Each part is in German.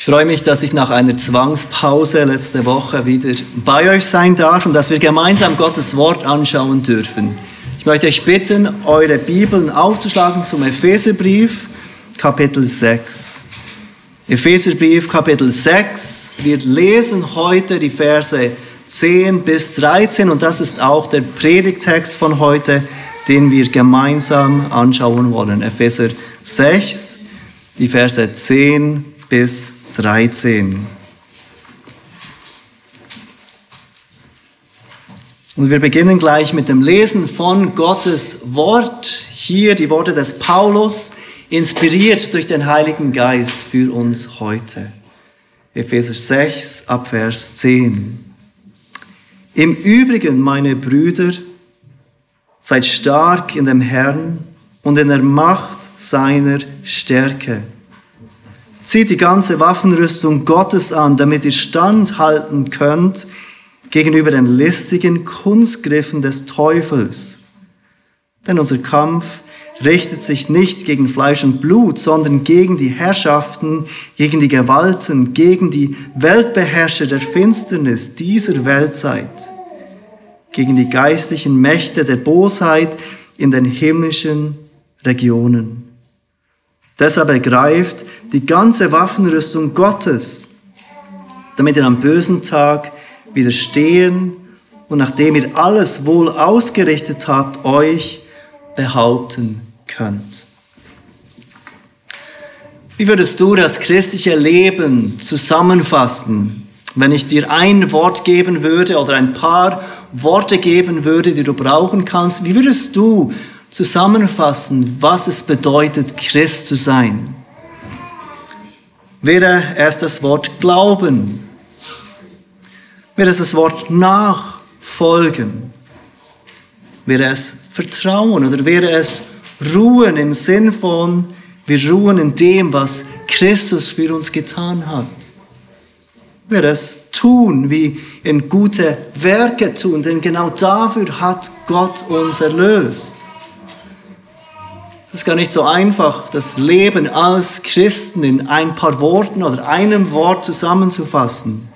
Ich freue mich, dass ich nach einer Zwangspause letzte Woche wieder bei euch sein darf und dass wir gemeinsam Gottes Wort anschauen dürfen. Ich möchte euch bitten, eure Bibeln aufzuschlagen zum Epheserbrief, Kapitel 6. Epheserbrief, Kapitel 6. Wir lesen heute die Verse 10 bis 13 und das ist auch der Predigtext von heute, den wir gemeinsam anschauen wollen. Epheser 6, die Verse 10 bis 13. 13. Und wir beginnen gleich mit dem Lesen von Gottes Wort. Hier die Worte des Paulus, inspiriert durch den Heiligen Geist für uns heute. Epheser 6 Abvers 10. Im Übrigen, meine Brüder, seid stark in dem Herrn und in der Macht seiner Stärke. Zieht die ganze Waffenrüstung Gottes an, damit ihr standhalten könnt gegenüber den listigen Kunstgriffen des Teufels. Denn unser Kampf richtet sich nicht gegen Fleisch und Blut, sondern gegen die Herrschaften, gegen die Gewalten, gegen die Weltbeherrscher der Finsternis dieser Weltzeit, gegen die geistlichen Mächte der Bosheit in den himmlischen Regionen. Deshalb ergreift die ganze Waffenrüstung Gottes, damit ihr am bösen Tag widerstehen und nachdem ihr alles wohl ausgerichtet habt, euch behaupten könnt. Wie würdest du das christliche Leben zusammenfassen, wenn ich dir ein Wort geben würde oder ein paar Worte geben würde, die du brauchen kannst? Wie würdest du zusammenfassen, was es bedeutet, Christ zu sein? Wäre erst das Wort Glauben, wäre es das Wort Nachfolgen, wäre es Vertrauen oder wäre es Ruhen im Sinn von, wir ruhen in dem, was Christus für uns getan hat. Wäre es tun, wie in gute Werke tun, denn genau dafür hat Gott uns erlöst. Es ist gar nicht so einfach, das Leben als Christen in ein paar Worten oder einem Wort zusammenzufassen.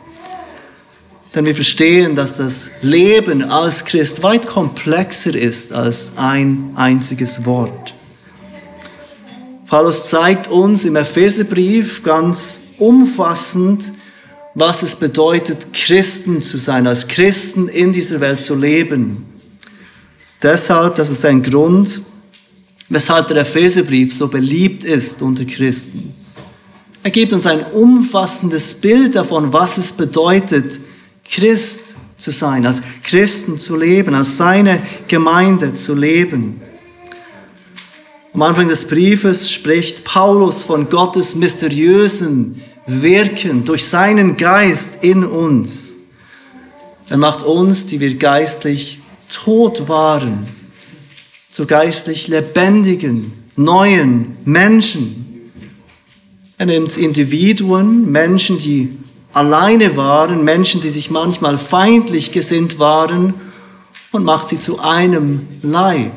Denn wir verstehen, dass das Leben als Christ weit komplexer ist als ein einziges Wort. Paulus zeigt uns im Epheserbrief ganz umfassend, was es bedeutet, Christen zu sein, als Christen in dieser Welt zu leben. Deshalb, das ist ein Grund, weshalb der Epheserbrief so beliebt ist unter Christen. Er gibt uns ein umfassendes Bild davon, was es bedeutet, Christ zu sein, als Christen zu leben, als seine Gemeinde zu leben. Am Anfang des Briefes spricht Paulus von Gottes mysteriösen Wirken durch seinen Geist in uns. Er macht uns, die wir geistlich tot waren, zu geistlich lebendigen, neuen Menschen. Er nimmt Individuen, Menschen, die alleine waren, Menschen, die sich manchmal feindlich gesinnt waren, und macht sie zu einem Leib.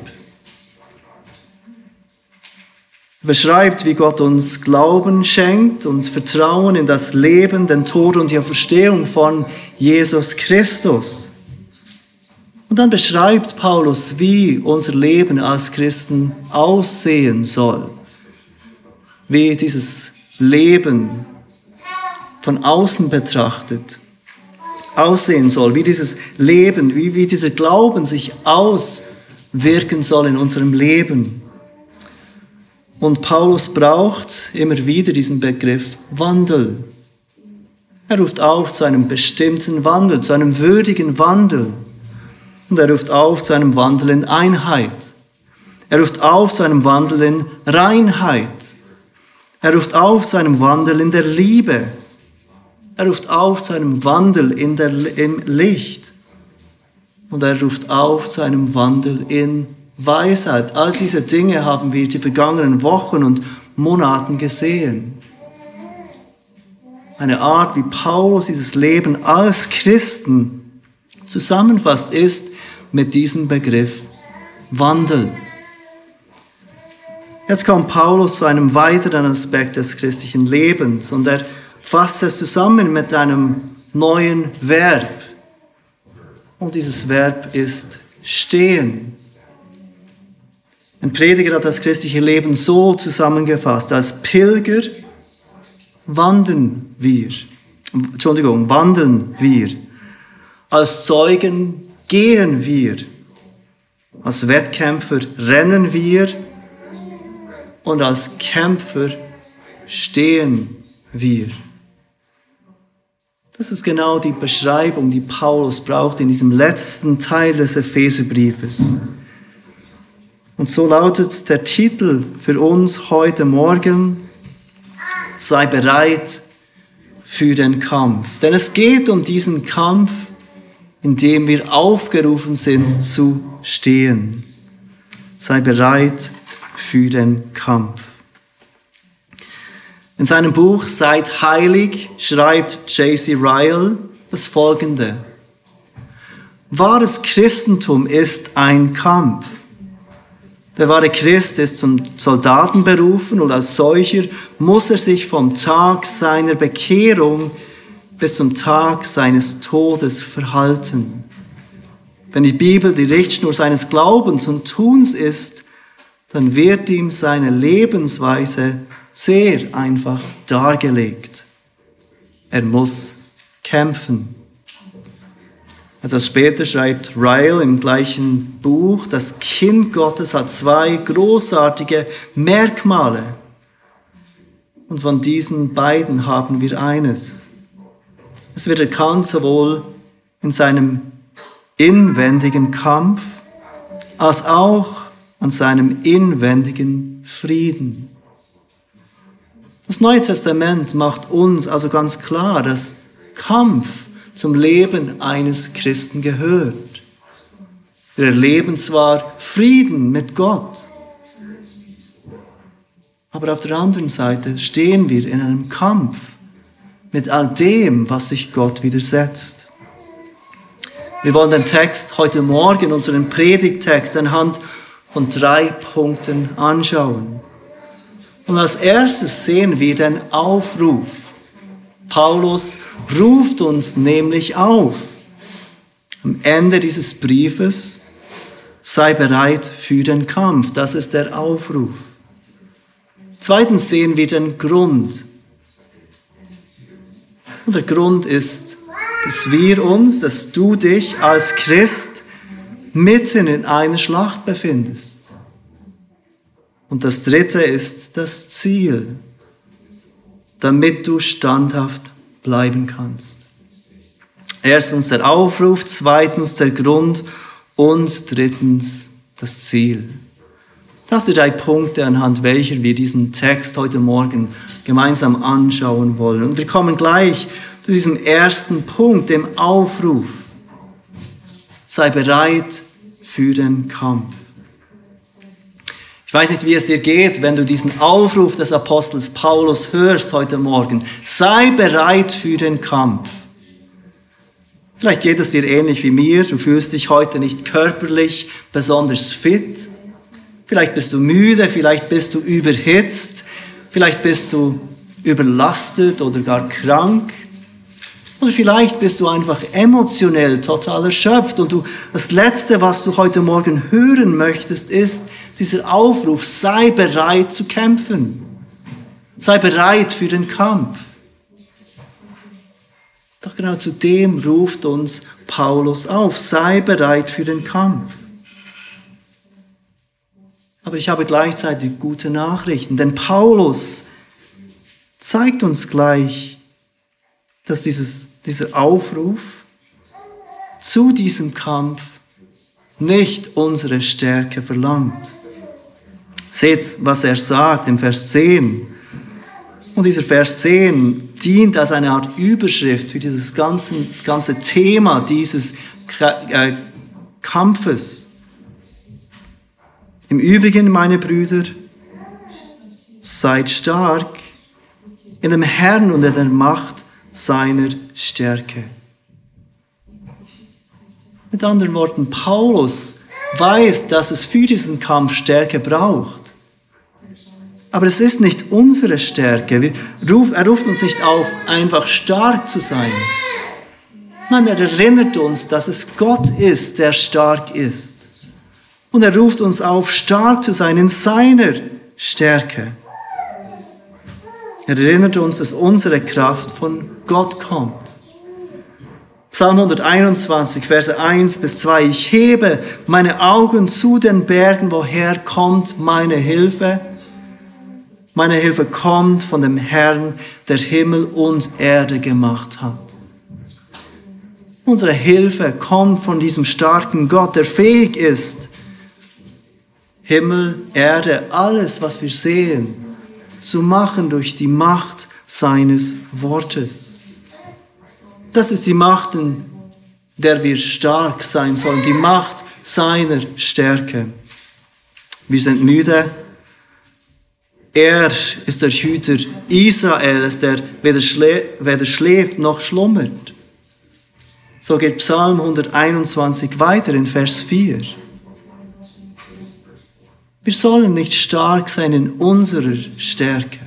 Er beschreibt, wie Gott uns Glauben schenkt und Vertrauen in das Leben, den Tod und die Verstehung von Jesus Christus. Und dann beschreibt Paulus, wie unser Leben als Christen aussehen soll. Wie dieses Leben von außen betrachtet aussehen soll. Wie dieses Leben, wie, wie dieser Glauben sich auswirken soll in unserem Leben. Und Paulus braucht immer wieder diesen Begriff Wandel. Er ruft auf zu einem bestimmten Wandel, zu einem würdigen Wandel. Und er ruft auf zu einem Wandel in Einheit. Er ruft auf zu einem Wandel in Reinheit. Er ruft auf zu einem Wandel in der Liebe. Er ruft auf zu einem Wandel in der, im Licht. Und er ruft auf zu einem Wandel in Weisheit. All diese Dinge haben wir die vergangenen Wochen und Monaten gesehen. Eine Art, wie Paulus dieses Leben als Christen zusammenfasst, ist, mit diesem Begriff Wandel. Jetzt kommt Paulus zu einem weiteren Aspekt des christlichen Lebens und er fasst es zusammen mit einem neuen Verb. Und dieses Verb ist stehen. Ein Prediger hat das christliche Leben so zusammengefasst. Als Pilger wandern wir. Entschuldigung, wandeln wir. Als Zeugen gehen wir. Als Wettkämpfer rennen wir. Und als Kämpfer stehen wir. Das ist genau die Beschreibung, die Paulus braucht in diesem letzten Teil des Epheserbriefes. Und so lautet der Titel für uns heute Morgen, sei bereit für den Kampf. Denn es geht um diesen Kampf, in dem wir aufgerufen sind zu stehen. Sei bereit für den Kampf. In seinem Buch Seid heilig schreibt J.C. Ryle das folgende. Wahres Christentum ist ein Kampf. Der wahre Christ ist zum Soldaten berufen und als solcher muss er sich vom Tag seiner Bekehrung bis zum Tag seines Todes verhalten. Wenn die Bibel die Richtschnur seines Glaubens und Tuns ist, dann wird ihm seine Lebensweise sehr einfach dargelegt. Er muss kämpfen. Etwas später schreibt Ryle im gleichen Buch, das Kind Gottes hat zwei großartige Merkmale. Und von diesen beiden haben wir eines. Es wird erkannt sowohl in seinem inwendigen Kampf als auch an seinem inwendigen Frieden. Das Neue Testament macht uns also ganz klar, dass Kampf zum Leben eines Christen gehört. Wir erleben zwar Frieden mit Gott, aber auf der anderen Seite stehen wir in einem Kampf mit all dem, was sich Gott widersetzt. Wir wollen den Text heute Morgen, unseren Predigtext, anhand von drei Punkten anschauen. Und als erstes sehen wir den Aufruf. Paulus ruft uns nämlich auf. Am Ende dieses Briefes sei bereit für den Kampf. Das ist der Aufruf. Zweitens sehen wir den Grund. Und der Grund ist, dass wir uns, dass du dich als Christ mitten in einer Schlacht befindest. Und das dritte ist das Ziel, damit du standhaft bleiben kannst. Erstens der Aufruf, zweitens der Grund und drittens das Ziel. Das sind drei Punkte, anhand welcher wir diesen Text heute Morgen gemeinsam anschauen wollen. Und wir kommen gleich zu diesem ersten Punkt, dem Aufruf. Sei bereit für den Kampf. Ich weiß nicht, wie es dir geht, wenn du diesen Aufruf des Apostels Paulus hörst heute Morgen. Sei bereit für den Kampf. Vielleicht geht es dir ähnlich wie mir. Du fühlst dich heute nicht körperlich besonders fit. Vielleicht bist du müde, vielleicht bist du überhitzt, vielleicht bist du überlastet oder gar krank. Oder vielleicht bist du einfach emotionell total erschöpft und du, das Letzte, was du heute Morgen hören möchtest, ist dieser Aufruf, sei bereit zu kämpfen. Sei bereit für den Kampf. Doch genau zu dem ruft uns Paulus auf, sei bereit für den Kampf. Aber ich habe gleichzeitig gute Nachrichten, denn Paulus zeigt uns gleich, dass dieses, dieser Aufruf zu diesem Kampf nicht unsere Stärke verlangt. Seht, was er sagt im Vers 10. Und dieser Vers 10 dient als eine Art Überschrift für dieses ganze, ganze Thema dieses äh, Kampfes. Im Übrigen, meine Brüder, seid stark in dem Herrn und in der Macht seiner Stärke. Mit anderen Worten, Paulus weiß, dass es für diesen Kampf Stärke braucht. Aber es ist nicht unsere Stärke. Er ruft uns nicht auf, einfach stark zu sein. Nein, er erinnert uns, dass es Gott ist, der stark ist. Und er ruft uns auf, stark zu sein in seiner Stärke. Er erinnert uns, dass unsere Kraft von Gott kommt. Psalm 121, Verse 1 bis 2. Ich hebe meine Augen zu den Bergen, woher kommt meine Hilfe? Meine Hilfe kommt von dem Herrn, der Himmel und Erde gemacht hat. Unsere Hilfe kommt von diesem starken Gott, der fähig ist, Himmel, Erde, alles, was wir sehen, zu machen durch die Macht seines Wortes. Das ist die Macht, in der wir stark sein sollen, die Macht seiner Stärke. Wir sind müde. Er ist der Hüter Israels, der weder, schlä weder schläft noch schlummert. So geht Psalm 121 weiter in Vers 4. Wir sollen nicht stark sein in unserer Stärke.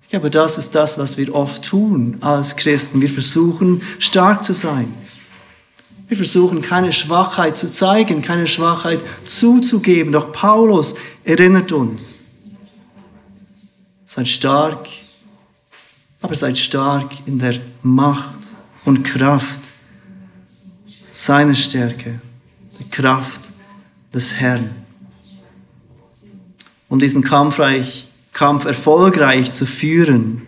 Ich glaube, das ist das, was wir oft tun als Christen. Wir versuchen stark zu sein. Wir versuchen keine Schwachheit zu zeigen, keine Schwachheit zuzugeben. Doch Paulus erinnert uns. Seid stark, aber seid stark in der Macht und Kraft seiner Stärke, die Kraft des Herrn. Um diesen Kampfreich, Kampf erfolgreich zu führen,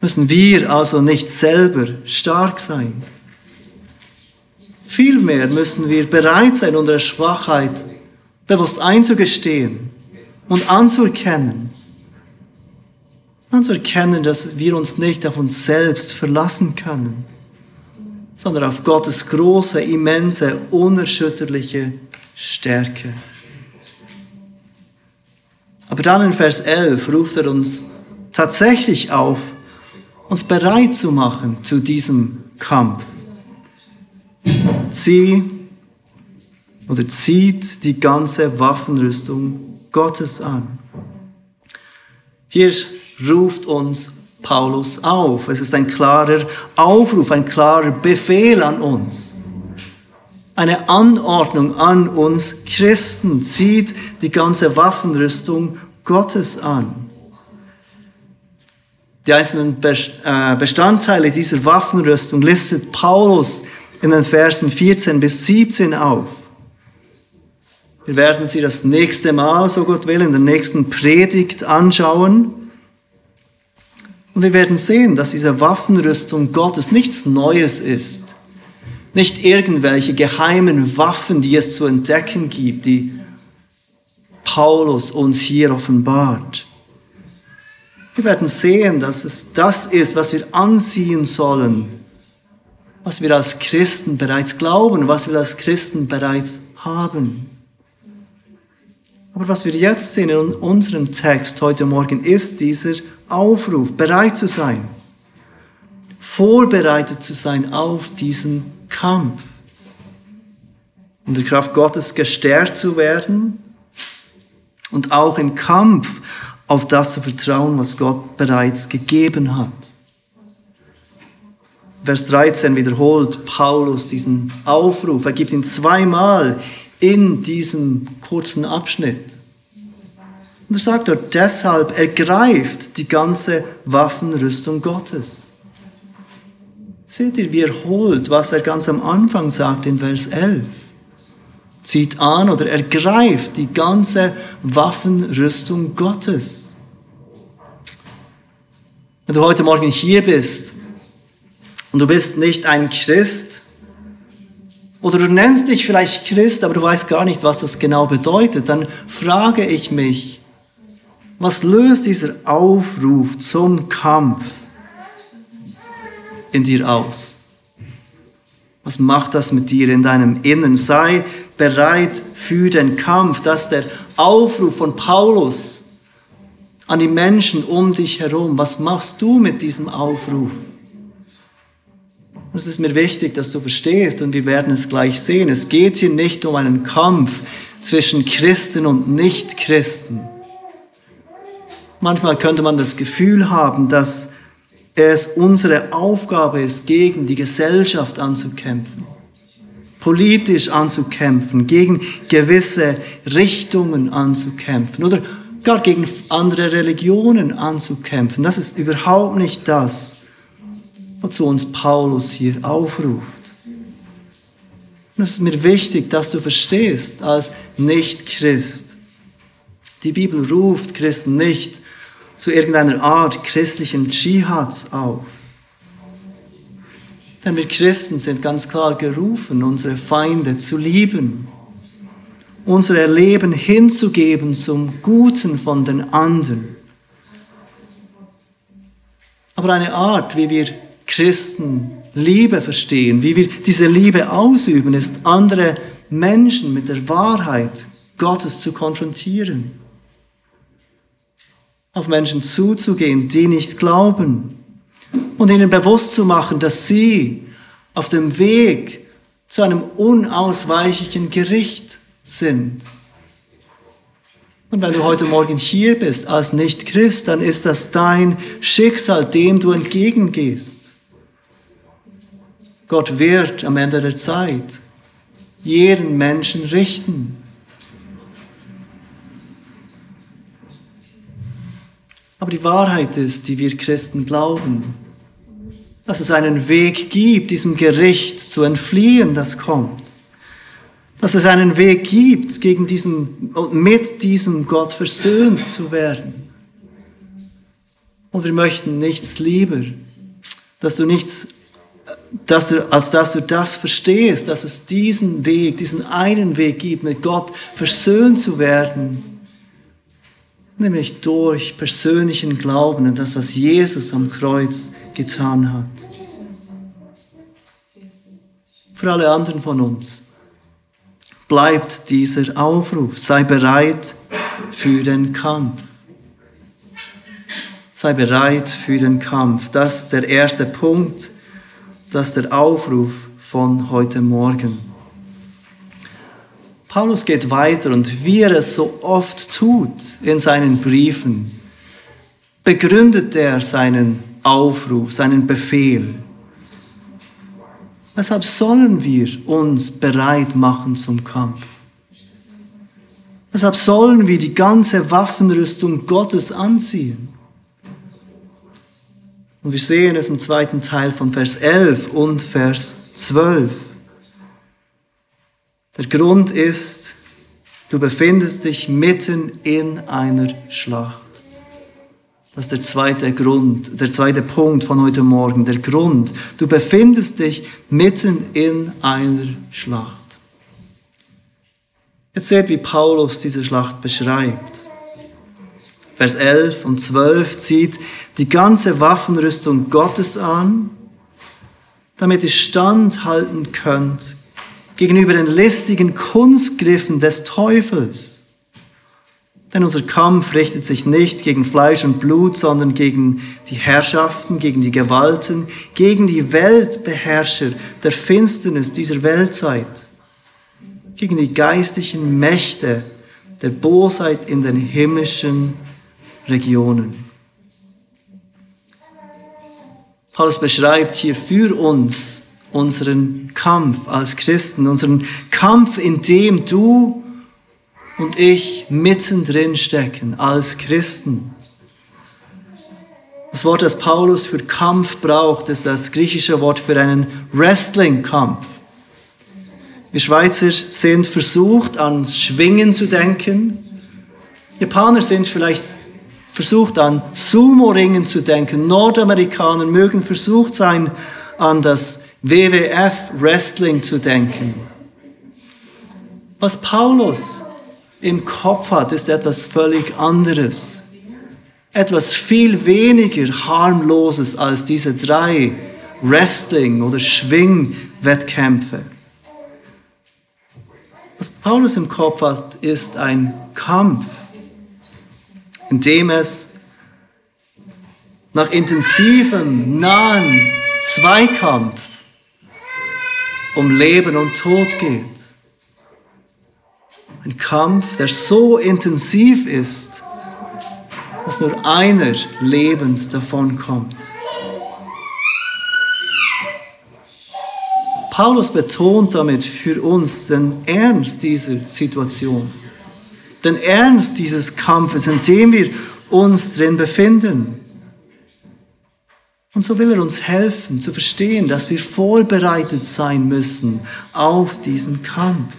müssen wir also nicht selber stark sein. Vielmehr müssen wir bereit sein, unsere Schwachheit bewusst einzugestehen und anzuerkennen. Anzuerkennen, dass wir uns nicht auf uns selbst verlassen können, sondern auf Gottes große, immense, unerschütterliche Stärke. Aber dann in Vers 11 ruft er uns tatsächlich auf, uns bereit zu machen zu diesem Kampf. Zieh oder zieht die ganze Waffenrüstung Gottes an. Hier ruft uns Paulus auf. Es ist ein klarer Aufruf, ein klarer Befehl an uns. Eine Anordnung an uns Christen zieht die ganze Waffenrüstung Gottes an. Die einzelnen äh, Bestandteile dieser Waffenrüstung listet Paulus in den Versen 14 bis 17 auf. Wir werden sie das nächste Mal, so Gott will, in der nächsten Predigt anschauen. Und wir werden sehen, dass diese Waffenrüstung Gottes nichts Neues ist. Nicht irgendwelche geheimen Waffen, die es zu entdecken gibt, die Paulus uns hier offenbart. Wir werden sehen, dass es das ist, was wir anziehen sollen, was wir als Christen bereits glauben, was wir als Christen bereits haben. Aber was wir jetzt sehen in unserem Text heute Morgen ist dieser Aufruf, bereit zu sein, vorbereitet zu sein auf diesen Kampf, in der Kraft Gottes gestärkt zu werden und auch im Kampf auf das zu vertrauen, was Gott bereits gegeben hat. Vers 13 wiederholt Paulus diesen Aufruf. Er gibt ihn zweimal in diesem kurzen Abschnitt. Und er sagt dort, deshalb ergreift die ganze Waffenrüstung Gottes. Seht ihr, wie er holt, was er ganz am Anfang sagt in Vers 11 zieht an oder ergreift die ganze Waffenrüstung Gottes. Wenn du heute Morgen hier bist und du bist nicht ein Christ, oder du nennst dich vielleicht Christ, aber du weißt gar nicht, was das genau bedeutet, dann frage ich mich, was löst dieser Aufruf zum Kampf in dir aus? Was macht das mit dir in deinem Innern? Sei bereit für den Kampf. Das ist der Aufruf von Paulus an die Menschen um dich herum. Was machst du mit diesem Aufruf? Es ist mir wichtig, dass du verstehst und wir werden es gleich sehen. Es geht hier nicht um einen Kampf zwischen Christen und Nichtchristen. Manchmal könnte man das Gefühl haben, dass es unsere Aufgabe ist, gegen die Gesellschaft anzukämpfen, politisch anzukämpfen, gegen gewisse Richtungen anzukämpfen oder gar gegen andere Religionen anzukämpfen. Das ist überhaupt nicht das, wozu uns Paulus hier aufruft. Und es ist mir wichtig, dass du verstehst, als Nicht-Christ, die Bibel ruft Christen nicht zu irgendeiner Art christlichen Dschihads auf. Denn wir Christen sind ganz klar gerufen, unsere Feinde zu lieben, unser Leben hinzugeben zum Guten von den anderen. Aber eine Art, wie wir Christen Liebe verstehen, wie wir diese Liebe ausüben, ist andere Menschen mit der Wahrheit Gottes zu konfrontieren auf Menschen zuzugehen, die nicht glauben und ihnen bewusst zu machen, dass sie auf dem Weg zu einem unausweichlichen Gericht sind. Und wenn du heute Morgen hier bist als Nicht-Christ, dann ist das dein Schicksal, dem du entgegengehst. Gott wird am Ende der Zeit jeden Menschen richten. Aber die Wahrheit ist, die wir Christen glauben, dass es einen Weg gibt, diesem Gericht zu entfliehen, das kommt. Dass es einen Weg gibt, gegen diesen, mit diesem Gott versöhnt zu werden. Und wir möchten nichts lieber, dass du nichts, dass du, als dass du das verstehst, dass es diesen Weg, diesen einen Weg gibt, mit Gott versöhnt zu werden nämlich durch persönlichen Glauben an das, was Jesus am Kreuz getan hat. Für alle anderen von uns bleibt dieser Aufruf, sei bereit für den Kampf. Sei bereit für den Kampf. Das ist der erste Punkt, das ist der Aufruf von heute Morgen. Paulus geht weiter und wie er es so oft tut in seinen Briefen, begründet er seinen Aufruf, seinen Befehl. Weshalb sollen wir uns bereit machen zum Kampf? Weshalb sollen wir die ganze Waffenrüstung Gottes anziehen? Und wir sehen es im zweiten Teil von Vers 11 und Vers 12. Der Grund ist, du befindest dich mitten in einer Schlacht. Das ist der zweite Grund, der zweite Punkt von heute Morgen. Der Grund, du befindest dich mitten in einer Schlacht. Jetzt seht, wie Paulus diese Schlacht beschreibt. Vers 11 und 12 zieht die ganze Waffenrüstung Gottes an, damit ihr standhalten könnt gegenüber den listigen Kunstgriffen des Teufels. Denn unser Kampf richtet sich nicht gegen Fleisch und Blut, sondern gegen die Herrschaften, gegen die Gewalten, gegen die Weltbeherrscher der Finsternis dieser Weltzeit, gegen die geistlichen Mächte der Bosheit in den himmlischen Regionen. Paulus beschreibt hier für uns unseren Kampf als Christen, unseren Kampf, in dem du und ich mittendrin stecken als Christen. Das Wort, das Paulus für Kampf braucht, ist das griechische Wort für einen Wrestling-Kampf. Wir Schweizer sind versucht, an Schwingen zu denken. Japaner sind vielleicht versucht, an Sumo-Ringen zu denken. Nordamerikaner mögen versucht sein, an das WWF Wrestling zu denken. Was Paulus im Kopf hat, ist etwas völlig anderes. Etwas viel weniger harmloses als diese drei Wrestling- oder Schwingwettkämpfe. Was Paulus im Kopf hat, ist ein Kampf, in dem es nach intensivem, nahen Zweikampf um Leben und Tod geht. Ein Kampf, der so intensiv ist dass nur einer lebend davonkommt. Paulus betont damit für uns den Ernst dieser Situation, den Ernst dieses Kampfes, in dem wir uns drin befinden. Und so will er uns helfen zu verstehen, dass wir vorbereitet sein müssen auf diesen Kampf.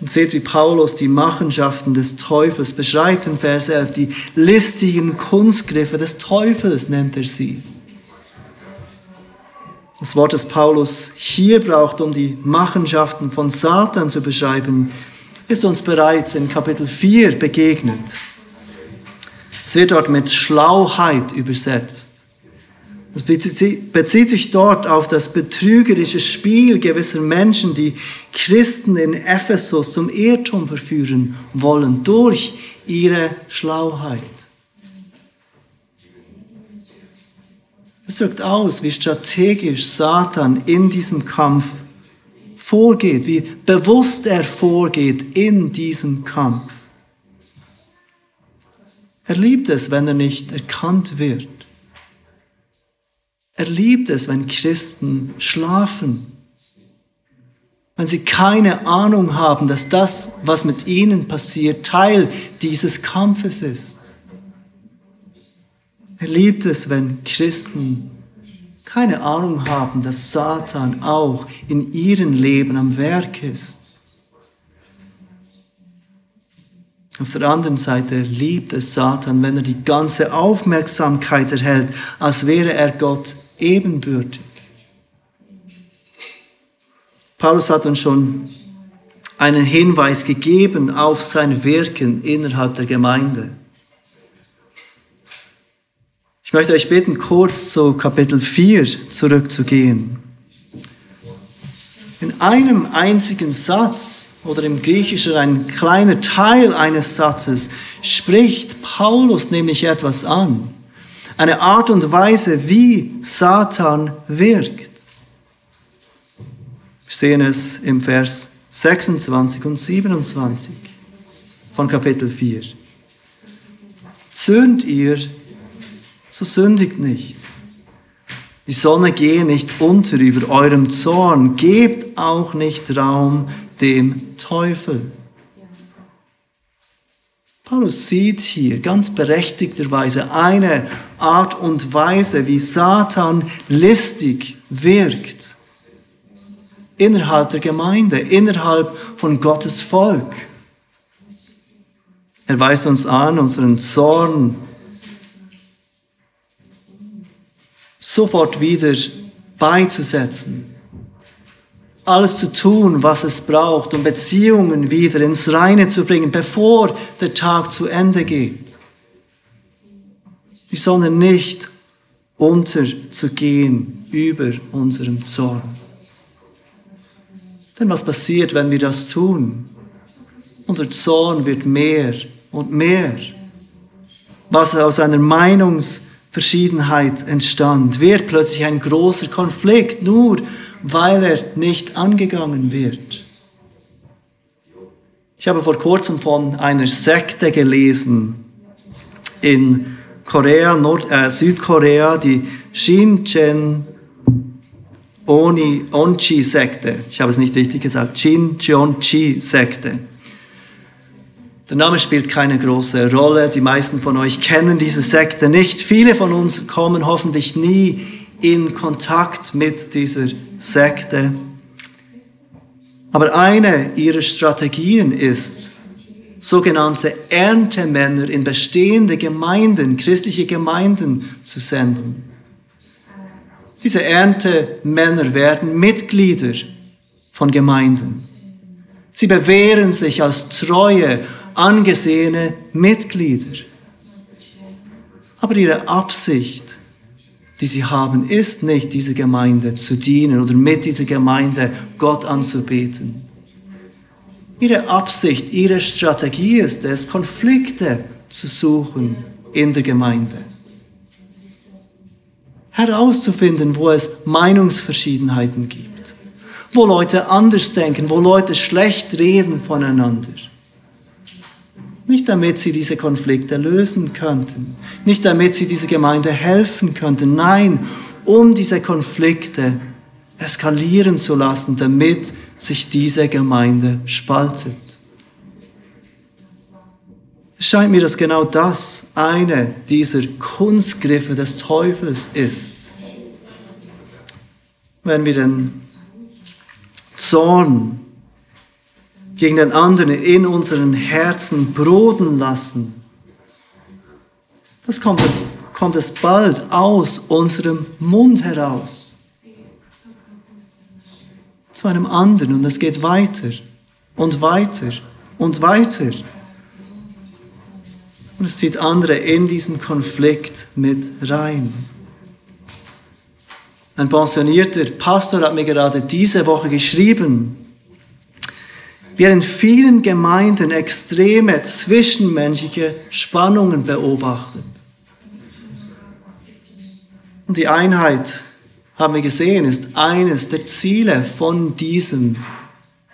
Und seht, wie Paulus die Machenschaften des Teufels beschreibt in Vers 11. Die listigen Kunstgriffe des Teufels nennt er sie. Das Wort, das Paulus hier braucht, um die Machenschaften von Satan zu beschreiben, ist uns bereits in Kapitel 4 begegnet. Es wird dort mit Schlauheit übersetzt. Es bezieht sich dort auf das betrügerische Spiel gewisser Menschen, die Christen in Ephesus zum Irrtum verführen wollen durch ihre Schlauheit. Es wirkt aus, wie strategisch Satan in diesem Kampf vorgeht, wie bewusst er vorgeht in diesem Kampf. Er liebt es, wenn er nicht erkannt wird. Er liebt es, wenn Christen schlafen, wenn sie keine Ahnung haben, dass das, was mit ihnen passiert, Teil dieses Kampfes ist. Er liebt es, wenn Christen keine Ahnung haben, dass Satan auch in ihrem Leben am Werk ist. Auf der anderen Seite liebt es Satan, wenn er die ganze Aufmerksamkeit erhält, als wäre er Gott ebenbürtig. Paulus hat uns schon einen Hinweis gegeben auf sein Wirken innerhalb der Gemeinde. Ich möchte euch bitten, kurz zu Kapitel 4 zurückzugehen. In einem einzigen Satz oder im Griechischen ein kleiner Teil eines Satzes spricht Paulus nämlich etwas an. Eine Art und Weise, wie Satan wirkt. Wir sehen es im Vers 26 und 27 von Kapitel 4. Zürnt ihr so sündigt nicht. Die Sonne gehe nicht unter über eurem Zorn, gebt auch nicht Raum dem Teufel. Paulus sieht hier ganz berechtigterweise eine Art und Weise, wie Satan listig wirkt innerhalb der Gemeinde, innerhalb von Gottes Volk. Er weist uns an, unseren Zorn sofort wieder beizusetzen. Alles zu tun, was es braucht, um Beziehungen wieder ins Reine zu bringen, bevor der Tag zu Ende geht. Die Sonne nicht unterzugehen über unseren Zorn. Denn was passiert, wenn wir das tun? Unser Zorn wird mehr und mehr. Was aus einer Meinungs- Verschiedenheit entstand, wird plötzlich ein großer Konflikt, nur weil er nicht angegangen wird. Ich habe vor kurzem von einer Sekte gelesen in Korea, Nord, äh, Südkorea, die Shinchen Oni Onchi Sekte. Ich habe es nicht richtig gesagt. Shincheonchi Sekte. Der Name spielt keine große Rolle. Die meisten von euch kennen diese Sekte nicht. Viele von uns kommen hoffentlich nie in Kontakt mit dieser Sekte. Aber eine ihrer Strategien ist, sogenannte Erntemänner in bestehende Gemeinden, christliche Gemeinden zu senden. Diese Erntemänner werden Mitglieder von Gemeinden. Sie bewähren sich als treue angesehene Mitglieder. Aber ihre Absicht, die sie haben, ist nicht, dieser Gemeinde zu dienen oder mit dieser Gemeinde Gott anzubeten. Ihre Absicht, ihre Strategie ist es, Konflikte zu suchen in der Gemeinde. Herauszufinden, wo es Meinungsverschiedenheiten gibt, wo Leute anders denken, wo Leute schlecht reden voneinander Nicht damit sie diese Konflikte lösen könnten, nicht damit sie dieser Gemeinde helfen könnten, nein, um diese Konflikte eskalieren zu lassen, damit sich diese Gemeinde spaltet. Es scheint mir, dass genau das eine dieser Kunstgriffe des Teufels ist. Wenn wir den Zorn gegen den anderen in unseren Herzen broden lassen, das kommt es, kommt es bald aus unserem Mund heraus. Zu einem anderen und es geht weiter und weiter und weiter. Und es zieht andere in diesen Konflikt mit rein. Ein pensionierter Pastor hat mir gerade diese Woche geschrieben, wie er in vielen Gemeinden extreme zwischenmenschliche Spannungen beobachtet. Und die Einheit, haben wir gesehen, ist eines der Ziele von diesem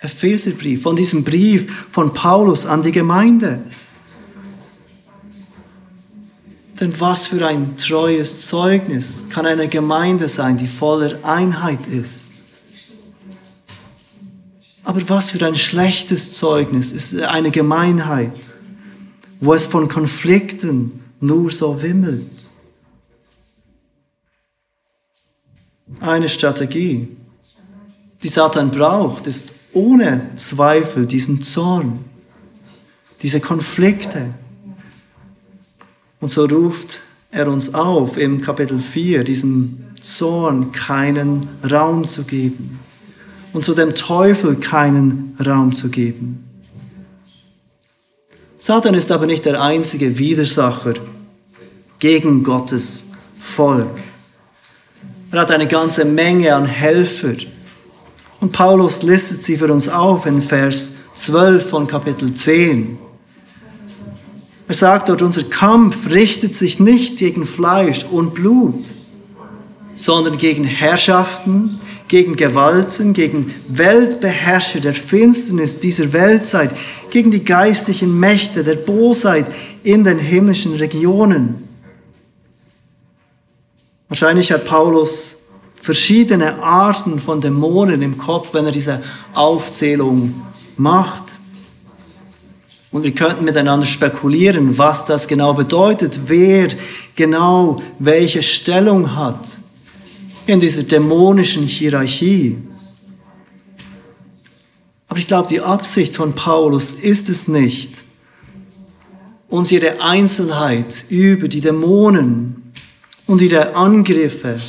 Epheserbrief, von diesem Brief von Paulus an die Gemeinde. Denn was für ein treues Zeugnis kann eine Gemeinde sein, die voller Einheit ist? Aber was für ein schlechtes Zeugnis ist eine Gemeinheit, wo es von Konflikten nur so wimmelt? Eine Strategie, die Satan braucht, ist ohne Zweifel diesen Zorn, diese Konflikte, und so ruft er uns auf, im Kapitel 4 diesem Zorn keinen Raum zu geben und zu dem Teufel keinen Raum zu geben. Satan ist aber nicht der einzige Widersacher gegen Gottes Volk. Er hat eine ganze Menge an Helfer. Und Paulus listet sie für uns auf in Vers 12 von Kapitel 10. Er sagt dort, unser Kampf richtet sich nicht gegen Fleisch und Blut, sondern gegen Herrschaften, gegen Gewalten, gegen Weltbeherrscher der Finsternis dieser Weltzeit, gegen die geistlichen Mächte der Bosheit in den himmlischen Regionen. Wahrscheinlich hat Paulus verschiedene Arten von Dämonen im Kopf, wenn er diese Aufzählung macht. Und wir könnten miteinander spekulieren, was das genau bedeutet, wer genau welche Stellung hat in dieser dämonischen Hierarchie. Aber ich glaube, die Absicht von Paulus ist es nicht, uns ihre Einzelheit über die Dämonen und ihre Angriffe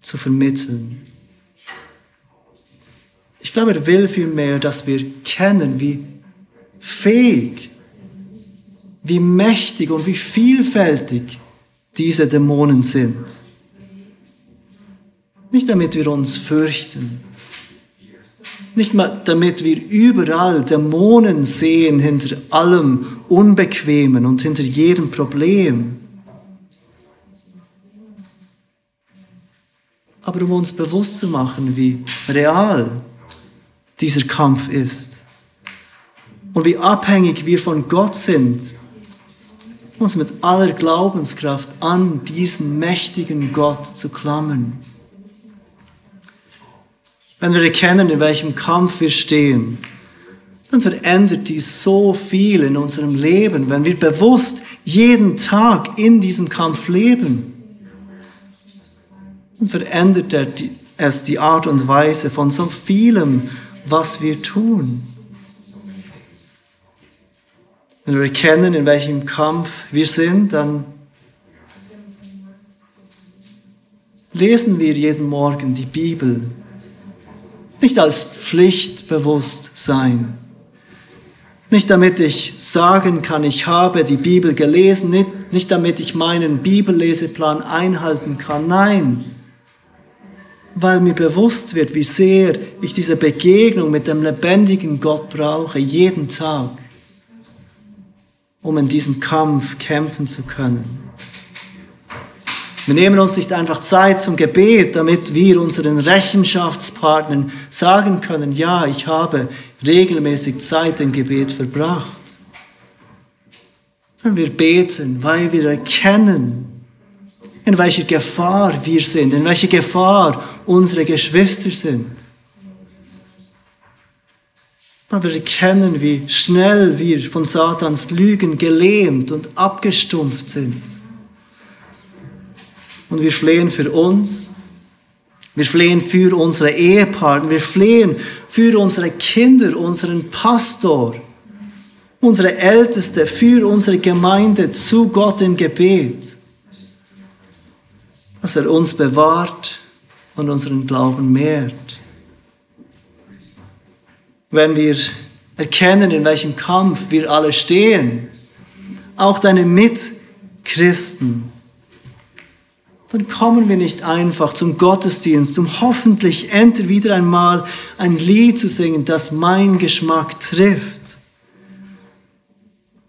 zu vermitteln. Ich glaube, er will vielmehr, dass wir kennen, wie fähig, wie mächtig und wie vielfältig diese Dämonen sind. Nicht damit wir uns fürchten, nicht mal damit wir überall Dämonen sehen hinter allem Unbequemen und hinter jedem Problem. Aber um uns bewusst zu machen, wie real dieser Kampf ist und wie abhängig wir von Gott sind, uns mit aller Glaubenskraft an diesen mächtigen Gott zu klammern. Wenn wir erkennen, in welchem Kampf wir stehen, dann verändert dies so viel in unserem Leben, wenn wir bewusst jeden Tag in diesem Kampf leben. Dann verändert es die Art und Weise von so vielem, was wir tun. Wenn wir erkennen, in welchem Kampf wir sind, dann lesen wir jeden Morgen die Bibel. Nicht als Pflichtbewusstsein. Nicht damit ich sagen kann, ich habe die Bibel gelesen, nicht, nicht damit ich meinen Bibelleseplan einhalten kann. Nein, weil mir bewusst wird, wie sehr ich diese Begegnung mit dem lebendigen Gott brauche, jeden Tag um in diesem Kampf kämpfen zu können. Wir nehmen uns nicht einfach Zeit zum Gebet, damit wir unseren Rechenschaftspartnern sagen können, ja, ich habe regelmäßig Zeit im Gebet verbracht. Wir beten, weil wir erkennen, in welcher Gefahr wir sind, in welcher Gefahr unsere Geschwister sind. Weil wir erkennen, wie schnell wir von Satans Lügen gelähmt und abgestumpft sind. Und wir flehen für uns, wir flehen für unsere Ehepartner, wir flehen für unsere Kinder, unseren Pastor, unsere Älteste, für unsere Gemeinde zu Gott im Gebet. Dass er uns bewahrt und unseren Glauben mehrt. Wenn wir erkennen, in welchem Kampf wir alle stehen, auch deine Mitchristen, dann kommen wir nicht einfach zum Gottesdienst, um hoffentlich endlich wieder einmal ein Lied zu singen, das mein Geschmack trifft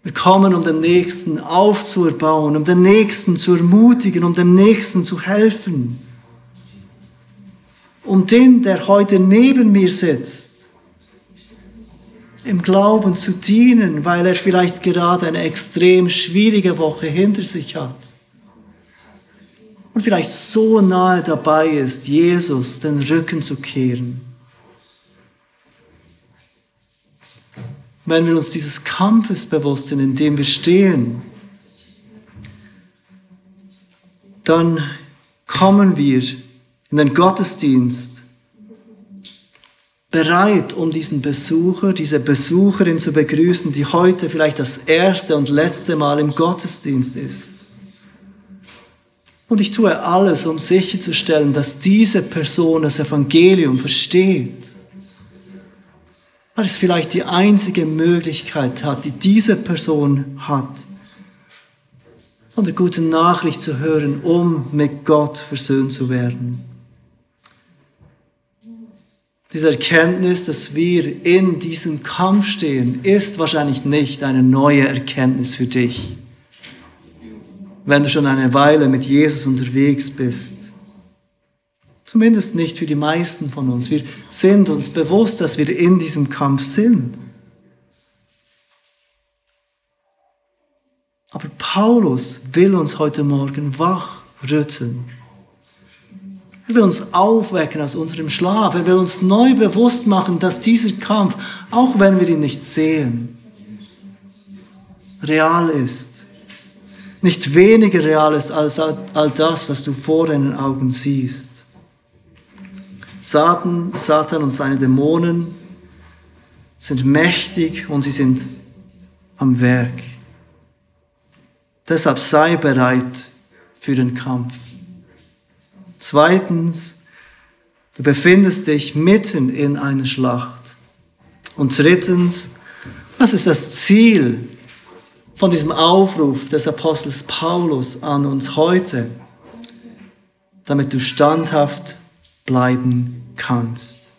wir kommen, um den Nächsten aufzuerbauen, um den Nächsten zu ermutigen, um dem Nächsten zu helfen. Um den, der heute neben mir sitzt, im Glauben zu dienen, weil er vielleicht gerade eine extrem schwierige Woche hinter sich hat. Und vielleicht so nahe dabei ist, Jesus den Rücken zu kehren. wenn wir uns dieses Kampfes bewusst sind, in dem wir stehen, dann kommen wir in den Gottesdienst bereit, um diesen Besucher, diese Besucherin zu begrüßen, die heute vielleicht das erste und letzte Mal im Gottesdienst ist. Und ich tue alles, um sicherzustellen, dass diese Person das Evangelium versteht weil es vielleicht die einzige Möglichkeit hat, die diese Person hat, von der guten Nachricht zu hören, um mit Gott versöhnt zu werden. Diese Erkenntnis, dass wir in diesem Kampf stehen, ist wahrscheinlich nicht eine neue Erkenntnis für dich, wenn du schon eine Weile mit Jesus unterwegs bist. Zumindest nicht für die meisten von uns. Wir sind uns bewusst, dass wir in diesem Kampf sind. Aber Paulus will uns heute Morgen wachrütteln. Er will uns aufwecken aus unserem Schlaf. Er will uns neu bewusst machen, dass dieser Kampf, auch wenn wir ihn nicht sehen, real ist. Nicht weniger real ist als all das, was du vor deinen Augen siehst. Satan, Satan und seine Dämonen sind mächtig und sie sind am Werk. Deshalb sei bereit für den Kampf. Zweitens, du befindest dich mitten in einer Schlacht. Und drittens, was ist das Ziel von diesem Aufruf des Apostels Paulus an uns heute? Damit du standhaft bleiben kannst.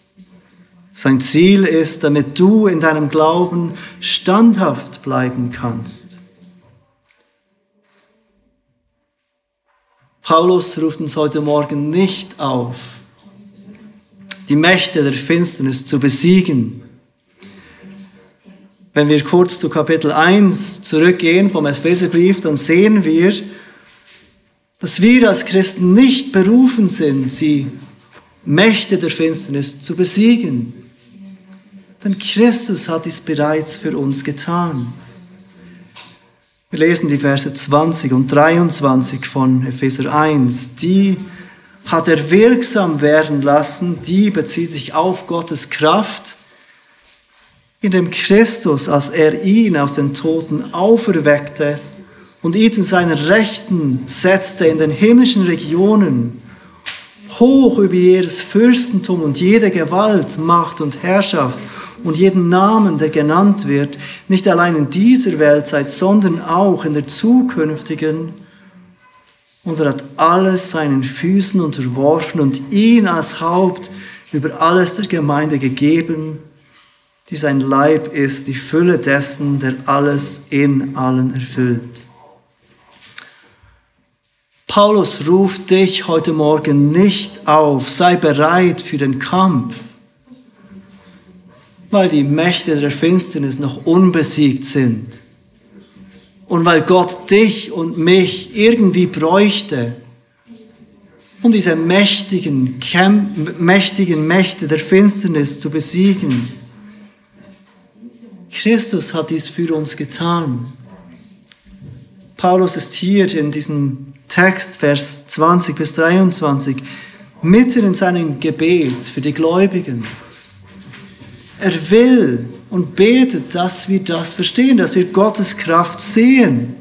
Sein Ziel ist, damit du in deinem Glauben standhaft bleiben kannst. Paulus ruft uns heute Morgen nicht auf, die Mächte der Finsternis zu besiegen. Wenn wir kurz zu Kapitel 1 zurückgehen vom Epheserbrief, dann sehen wir, dass wir als Christen nicht berufen sind, sie Mächte der Finsternis zu besiegen. Denn Christus hat dies bereits für uns getan. Wir lesen die Verse 20 und 23 von Epheser 1. Die hat er wirksam werden lassen, die bezieht sich auf Gottes Kraft, indem Christus, als er ihn aus den Toten auferweckte und ihn zu seiner Rechten setzte in den himmlischen Regionen, hoch über jedes Fürstentum und jede Gewalt, Macht und Herrschaft und jeden Namen, der genannt wird, nicht allein in dieser Weltzeit, sondern auch in der zukünftigen. Und er hat alles seinen Füßen unterworfen und ihn als Haupt über alles der Gemeinde gegeben, die sein Leib ist, die Fülle dessen, der alles in allen erfüllt. Paulus ruft dich heute Morgen nicht auf, sei bereit für den Kampf, weil die Mächte der Finsternis noch unbesiegt sind. und weil Gott dich und mich irgendwie bräuchte, um diese mächtigen, mächtigen Mächte der Finsternis zu besiegen. Christus hat dies für uns getan. Paulus ist hier in diesem Text, Vers 20 bis 23, mitten in seinem Gebet für die Gläubigen. Er will und betet, dass wir das verstehen, dass wir Gottes Kraft sehen,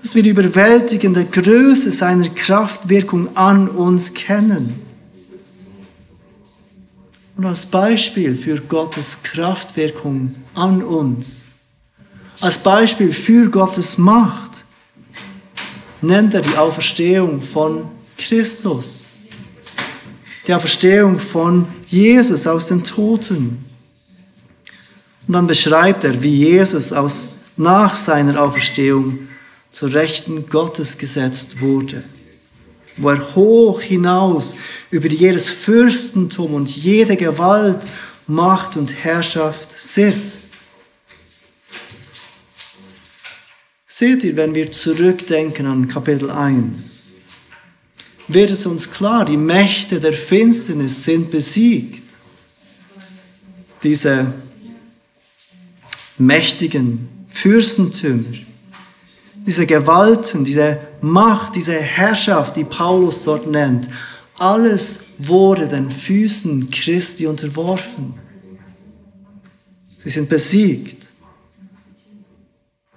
dass wir die überwältigende Größe seiner Kraftwirkung an uns kennen. Und als Beispiel für Gottes Kraftwirkung an uns, als Beispiel für Gottes Macht, nennt er die Auferstehung von Christus. Die Auferstehung von Jesus aus den Toten. Und dann beschreibt er, wie Jesus aus, nach seiner Auferstehung zur Rechten Gottes gesetzt wurde, wo er hoch hinaus über jedes Fürstentum und jede Gewalt, Macht und Herrschaft sitzt. Seht ihr, wenn wir zurückdenken an Kapitel 1, wird es uns klar, die Mächte der Finsternis sind besiegt. Diese mächtigen Fürstentümer, diese Gewalten, diese Macht, diese Herrschaft, die Paulus dort nennt, alles wurde den Füßen Christi unterworfen. Sie sind besiegt.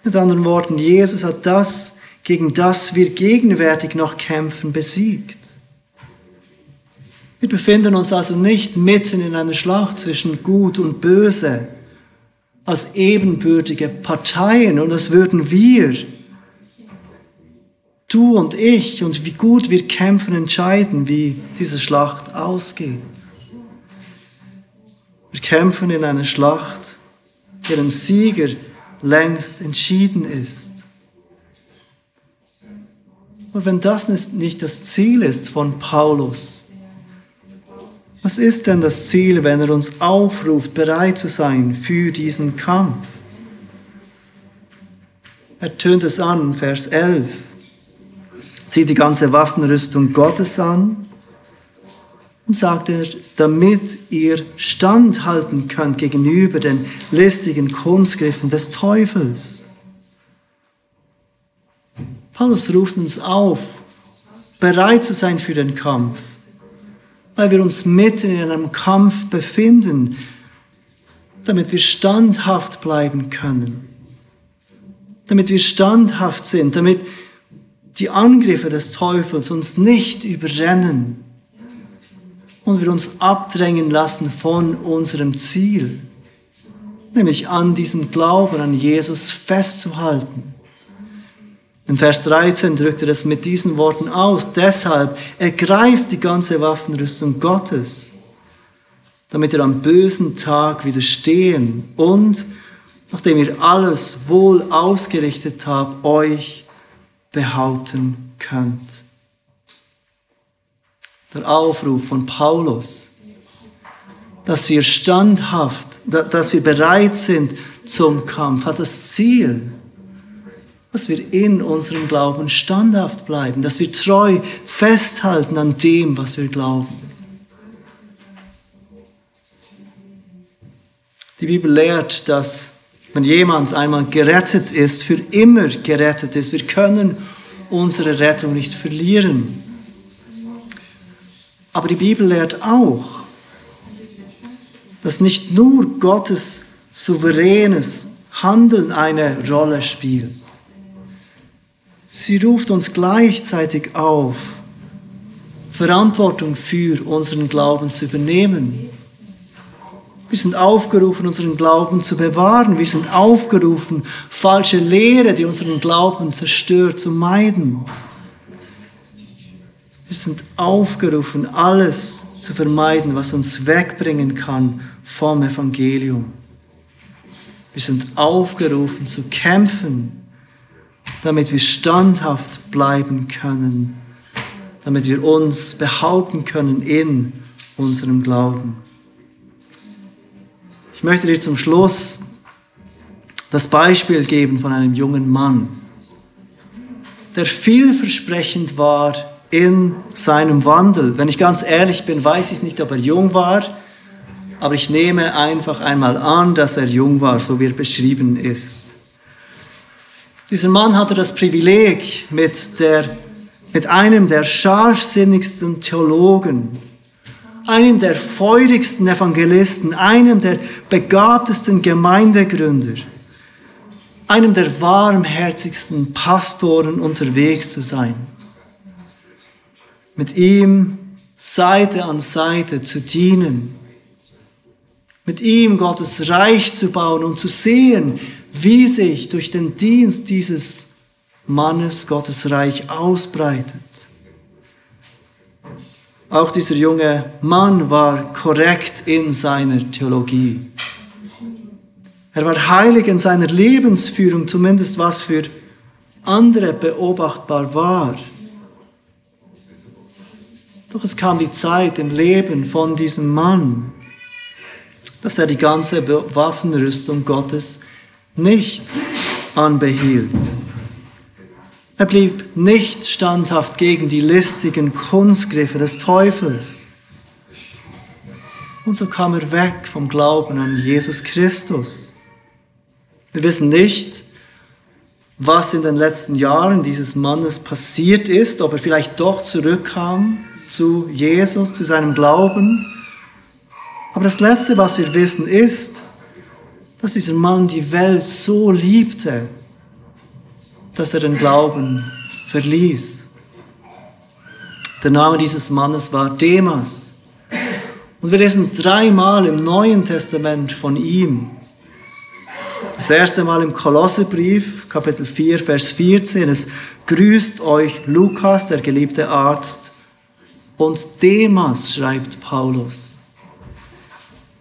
Mit anderen Worten, Jesus hat das gegen das wir gegenwärtig noch kämpfen, besiegt. Wir befinden uns also nicht mitten in einer Schlacht zwischen Gut und Böse, als ebenbürtige Parteien und das würden wir, du und ich und wie gut wir kämpfen, entscheiden, wie diese Schlacht ausgeht. Wir kämpfen in einer Schlacht, deren Sieger längst entschieden ist. Und wenn das nicht das Ziel ist von Paulus, was ist denn das Ziel, wenn er uns aufruft, bereit zu sein für diesen Kampf? Er tönt es an, Vers 11. Zieht die ganze Waffenrüstung Gottes an und sagt er, damit ihr standhalten könnt gegenüber den listigen Kunstgriffen des Teufels. Paulus ruft uns auf, bereit zu sein für den Kampf, weil wir uns mitten in einem Kampf befinden, damit wir standhaft bleiben können, damit wir standhaft sind, damit die Angriffe des Teufels uns nicht überrennen und wir uns abdrängen lassen von unserem Ziel, nämlich an diesem Glauben an Jesus festzuhalten. In Vers 13 drückt er es mit diesen Worten aus. Deshalb ergreift die ganze Waffenrüstung Gottes, damit ihr am bösen Tag widerstehen und, nachdem ihr alles wohl ausgerichtet habt, euch behaupten könnt. Der Aufruf von Paulus, dass wir standhaft, dass wir bereit sind zum Kampf, hat das Ziel, dass wir in unserem Glauben standhaft bleiben, dass wir treu festhalten an dem, was wir glauben. Die Bibel lehrt, dass wenn jemand einmal gerettet ist, für immer gerettet ist, wir können unsere Rettung nicht verlieren. Aber die Bibel lehrt auch, dass nicht nur Gottes souveränes Handeln eine Rolle spielt, Sie ruft uns gleichzeitig auf, Verantwortung für unseren Glauben zu übernehmen. Wir sind aufgerufen, unseren Glauben zu bewahren. Wir sind aufgerufen, falsche Lehre, die unseren Glauben zerstört, zu meiden. Wir sind aufgerufen, alles zu vermeiden, was uns wegbringen kann vom Evangelium. Wir sind aufgerufen, zu kämpfen damit wir standhaft bleiben können, damit wir uns behaupten können in unserem Glauben. Ich möchte dir zum Schluss das Beispiel geben von einem jungen Mann, der vielversprechend war in seinem Wandel. Wenn ich ganz ehrlich bin, weiß ich nicht, ob er jung war, aber ich nehme einfach einmal an, dass er jung war, so wie er beschrieben ist. Dieser Mann hatte das Privileg, mit, der, mit einem der scharfsinnigsten Theologen, einem der feurigsten Evangelisten, einem der begabtesten Gemeindegründer, einem der warmherzigsten Pastoren unterwegs zu sein. Mit ihm Seite an Seite zu dienen, mit ihm Gottes Reich zu bauen und zu sehen, wie sich durch den Dienst dieses Mannes Gottes Reich ausbreitet. Auch dieser junge Mann war korrekt in seiner Theologie. Er war heilig in seiner Lebensführung, zumindest was für andere beobachtbar war. Doch es kam die Zeit im Leben von diesem Mann, dass er die ganze Waffenrüstung Gottes nicht anbehielt. Er blieb nicht standhaft gegen die listigen Kunstgriffe des Teufels. Und so kam er weg vom Glauben an Jesus Christus. Wir wissen nicht, was in den letzten Jahren dieses Mannes passiert ist, ob er vielleicht doch zurückkam zu Jesus, zu seinem Glauben. Aber das Letzte, was wir wissen, ist, dass dieser Mann die Welt so liebte, dass er den Glauben verließ. Der Name dieses Mannes war Demas. Und wir lesen dreimal im Neuen Testament von ihm. Das erste Mal im Kolossebrief, Kapitel 4, Vers 14. Es grüßt euch Lukas, der geliebte Arzt, und Demas, schreibt Paulus.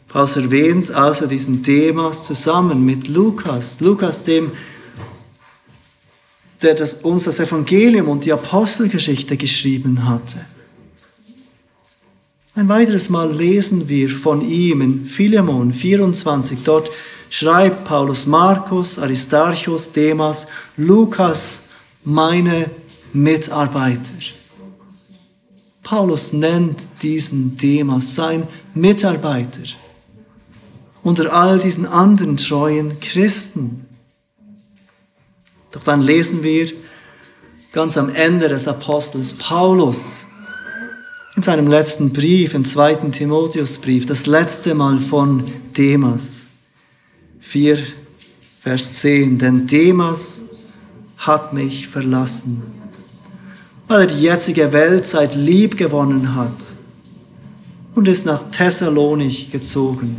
Paulus erwähnt also diesen Demas zusammen mit Lukas. Lukas, dem, der das, uns das Evangelium und die Apostelgeschichte geschrieben hatte. Ein weiteres Mal lesen wir von ihm in Philemon 24. Dort schreibt Paulus Markus, Aristarchus, Demas, Lukas, meine Mitarbeiter. Paulus nennt diesen Demas sein Mitarbeiter unter all diesen anderen treuen Christen. Doch dann lesen wir ganz am Ende des Apostels Paulus in seinem letzten Brief, im zweiten Timotheusbrief, das letzte Mal von Demas. 4, Vers 10. Denn Demas hat mich verlassen, weil er die jetzige Welt seit lieb gewonnen hat und ist nach Thessalonich gezogen.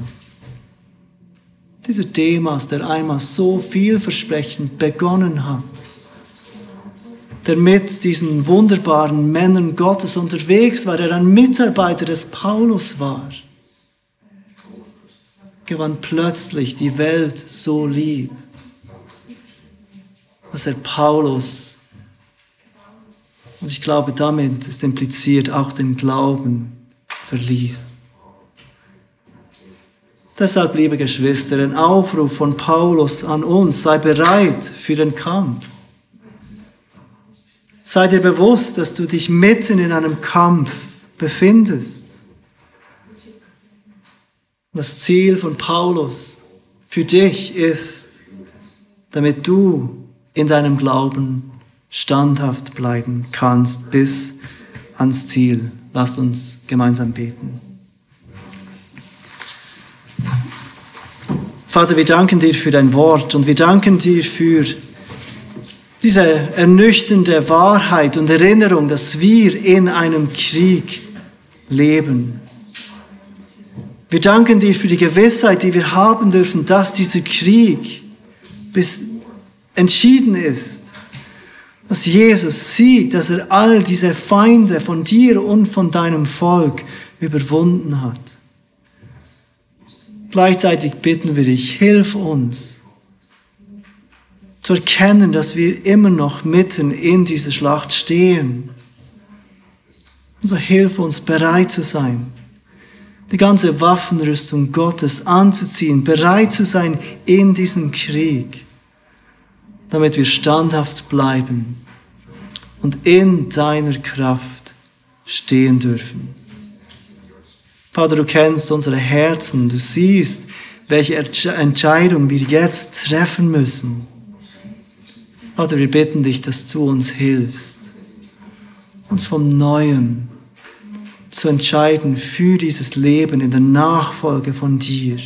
Dieser Demas, der einmal so vielversprechend begonnen hat, der mit diesen wunderbaren Männern Gottes unterwegs war, der ein Mitarbeiter des Paulus war, gewann plötzlich die Welt so lieb, dass er Paulus, und ich glaube damit ist impliziert auch den Glauben, verließ. Deshalb, liebe Geschwister, ein Aufruf von Paulus an uns, sei bereit für den Kampf. Sei dir bewusst, dass du dich mitten in einem Kampf befindest. Das Ziel von Paulus für dich ist, damit du in deinem Glauben standhaft bleiben kannst bis ans Ziel. Lasst uns gemeinsam beten. Vater, wir danken dir für dein Wort und wir danken dir für diese ernüchternde Wahrheit und Erinnerung, dass wir in einem Krieg leben. Wir danken dir für die Gewissheit, die wir haben dürfen, dass dieser Krieg bis entschieden ist. Dass Jesus sieht, dass er all diese Feinde von dir und von deinem Volk überwunden hat. Gleichzeitig bitten wir dich, hilf uns zu erkennen, dass wir immer noch mitten in dieser Schlacht stehen. Und so hilf uns bereit zu sein, die ganze Waffenrüstung Gottes anzuziehen, bereit zu sein in diesem Krieg, damit wir standhaft bleiben und in deiner Kraft stehen dürfen. Vater, du kennst unsere Herzen, du siehst, welche Entscheidung wir jetzt treffen müssen. Vater, wir bitten dich, dass du uns hilfst, uns vom Neuen zu entscheiden für dieses Leben in der Nachfolge von dir,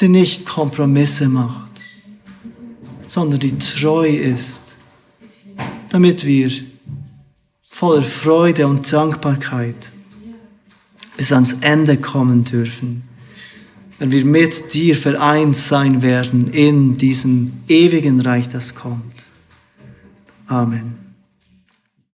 der nicht Kompromisse macht, sondern die treu ist, damit wir voller Freude und Dankbarkeit bis ans Ende kommen dürfen, wenn wir mit dir vereint sein werden in diesem ewigen Reich, das kommt. Amen.